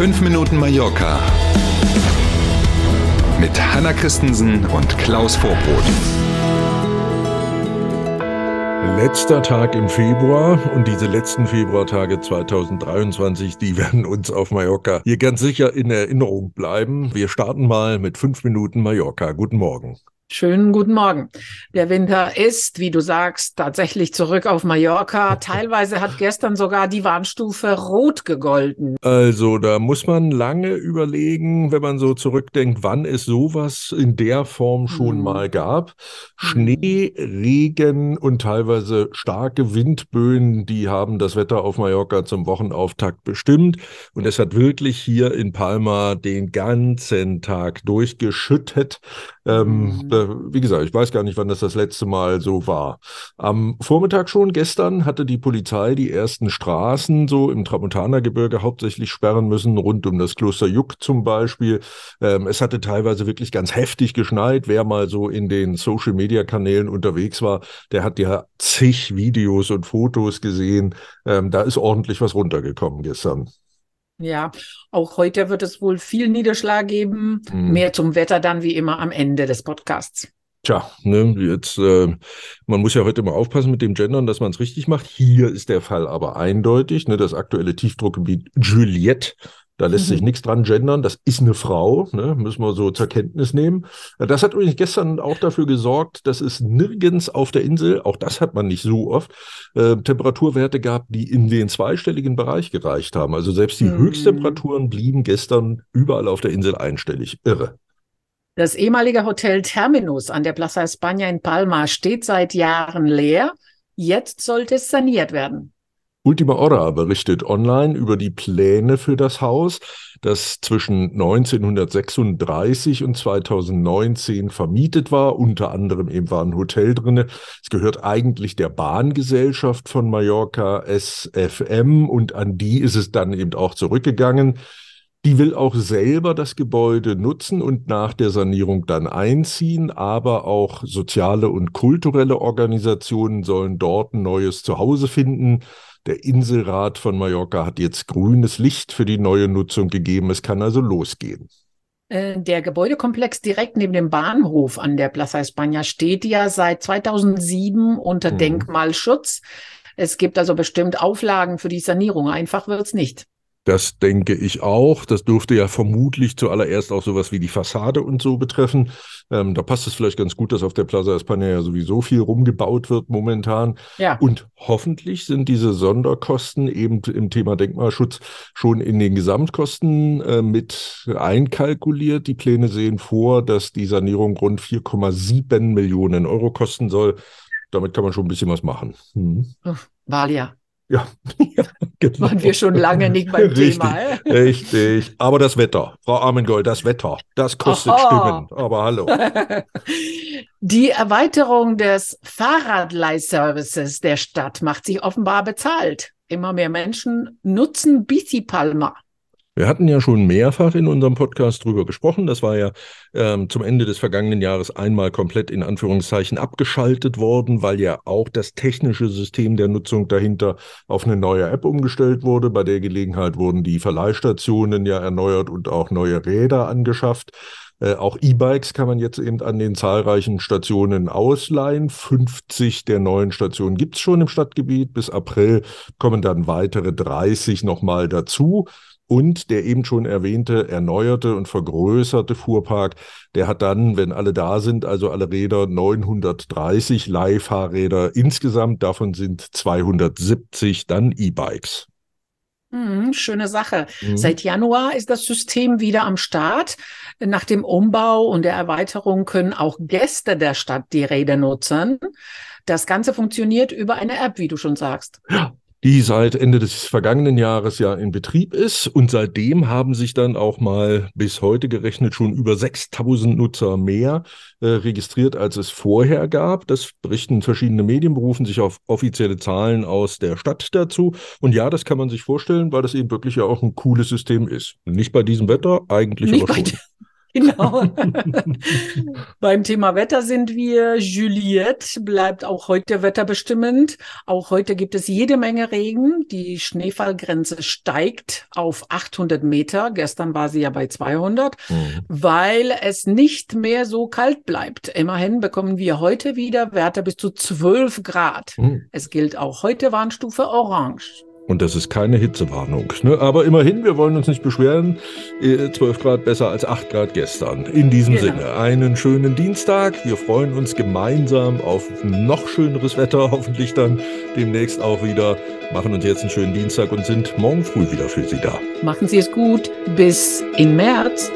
5 Minuten Mallorca mit Hanna Christensen und Klaus Vorbrot. Letzter Tag im Februar und diese letzten Februartage 2023, die werden uns auf Mallorca hier ganz sicher in Erinnerung bleiben. Wir starten mal mit 5 Minuten Mallorca. Guten Morgen. Schönen guten Morgen. Der Winter ist, wie du sagst, tatsächlich zurück auf Mallorca. Teilweise hat gestern sogar die Warnstufe rot gegolten. Also da muss man lange überlegen, wenn man so zurückdenkt, wann es sowas in der Form schon hm. mal gab. Schnee, Regen und teilweise starke Windböen, die haben das Wetter auf Mallorca zum Wochenauftakt bestimmt. Und es hat wirklich hier in Palma den ganzen Tag durchgeschüttet. Ähm, mhm. Wie gesagt, ich weiß gar nicht, wann das das letzte Mal so war. Am Vormittag schon, gestern, hatte die Polizei die ersten Straßen so im Tramontanergebirge hauptsächlich sperren müssen, rund um das Kloster Juck zum Beispiel. Ähm, es hatte teilweise wirklich ganz heftig geschneit. Wer mal so in den Social-Media-Kanälen unterwegs war, der hat ja zig Videos und Fotos gesehen. Ähm, da ist ordentlich was runtergekommen gestern. Ja, auch heute wird es wohl viel Niederschlag geben. Mhm. Mehr zum Wetter dann wie immer am Ende des Podcasts. Tja, ne, jetzt, äh, man muss ja heute mal aufpassen mit dem Gendern, dass man es richtig macht. Hier ist der Fall aber eindeutig. Ne, das aktuelle Tiefdruckgebiet Juliette da lässt sich mhm. nichts dran gendern. Das ist eine Frau, ne? müssen wir so zur Kenntnis nehmen. Das hat übrigens gestern auch dafür gesorgt, dass es nirgends auf der Insel, auch das hat man nicht so oft, äh, Temperaturwerte gab, die in den zweistelligen Bereich gereicht haben. Also selbst die mhm. Höchsttemperaturen blieben gestern überall auf der Insel einstellig. Irre. Das ehemalige Hotel Terminus an der Plaza España in Palma steht seit Jahren leer. Jetzt sollte es saniert werden. Ultima Hora berichtet online über die Pläne für das Haus, das zwischen 1936 und 2019 vermietet war. Unter anderem eben war ein Hotel drinne. Es gehört eigentlich der Bahngesellschaft von Mallorca, SFM, und an die ist es dann eben auch zurückgegangen. Die will auch selber das Gebäude nutzen und nach der Sanierung dann einziehen, aber auch soziale und kulturelle Organisationen sollen dort ein neues Zuhause finden. Der Inselrat von Mallorca hat jetzt grünes Licht für die neue Nutzung gegeben. Es kann also losgehen. Äh, der Gebäudekomplex direkt neben dem Bahnhof an der Plaza España steht ja seit 2007 unter mhm. Denkmalschutz. Es gibt also bestimmt Auflagen für die Sanierung. Einfach wird es nicht. Das denke ich auch. Das dürfte ja vermutlich zuallererst auch sowas wie die Fassade und so betreffen. Ähm, da passt es vielleicht ganz gut, dass auf der Plaza España ja sowieso viel rumgebaut wird momentan. Ja. Und hoffentlich sind diese Sonderkosten eben im Thema Denkmalschutz schon in den Gesamtkosten äh, mit einkalkuliert. Die Pläne sehen vor, dass die Sanierung rund 4,7 Millionen Euro kosten soll. Damit kann man schon ein bisschen was machen. Hm. Valia. Ja, ja genau. Waren wir schon lange nicht beim richtig, Thema. Richtig. Aber das Wetter, Frau Armengold, das Wetter, das kostet Aha. Stimmen. Aber hallo. Die Erweiterung des Fahrradleihservices der Stadt macht sich offenbar bezahlt. Immer mehr Menschen nutzen Bici Palma. Wir hatten ja schon mehrfach in unserem Podcast drüber gesprochen. Das war ja ähm, zum Ende des vergangenen Jahres einmal komplett in Anführungszeichen abgeschaltet worden, weil ja auch das technische System der Nutzung dahinter auf eine neue App umgestellt wurde. Bei der Gelegenheit wurden die Verleihstationen ja erneuert und auch neue Räder angeschafft. Äh, auch E-Bikes kann man jetzt eben an den zahlreichen Stationen ausleihen. 50 der neuen Stationen gibt es schon im Stadtgebiet. Bis April kommen dann weitere 30 nochmal dazu. Und der eben schon erwähnte erneuerte und vergrößerte Fuhrpark, der hat dann, wenn alle da sind, also alle Räder 930 Leihfahrräder insgesamt. Davon sind 270 dann E-Bikes. Mhm, schöne Sache. Mhm. Seit Januar ist das System wieder am Start. Nach dem Umbau und der Erweiterung können auch Gäste der Stadt die Räder nutzen. Das Ganze funktioniert über eine App, wie du schon sagst. Die seit Ende des vergangenen Jahres ja in Betrieb ist. Und seitdem haben sich dann auch mal bis heute gerechnet schon über 6000 Nutzer mehr äh, registriert, als es vorher gab. Das berichten verschiedene Medien, berufen sich auf offizielle Zahlen aus der Stadt dazu. Und ja, das kann man sich vorstellen, weil das eben wirklich ja auch ein cooles System ist. Nicht bei diesem Wetter, eigentlich Nicht aber schon. Genau. Beim Thema Wetter sind wir. Juliette bleibt auch heute wetterbestimmend. Auch heute gibt es jede Menge Regen. Die Schneefallgrenze steigt auf 800 Meter. Gestern war sie ja bei 200, mhm. weil es nicht mehr so kalt bleibt. Immerhin bekommen wir heute wieder Werte bis zu 12 Grad. Mhm. Es gilt auch heute Warnstufe Orange. Und das ist keine Hitzewarnung. Ne? Aber immerhin, wir wollen uns nicht beschweren. 12 äh, Grad besser als 8 Grad gestern. In diesem genau. Sinne, einen schönen Dienstag. Wir freuen uns gemeinsam auf noch schöneres Wetter, hoffentlich dann demnächst auch wieder. Machen uns jetzt einen schönen Dienstag und sind morgen früh wieder für Sie da. Machen Sie es gut. Bis in März.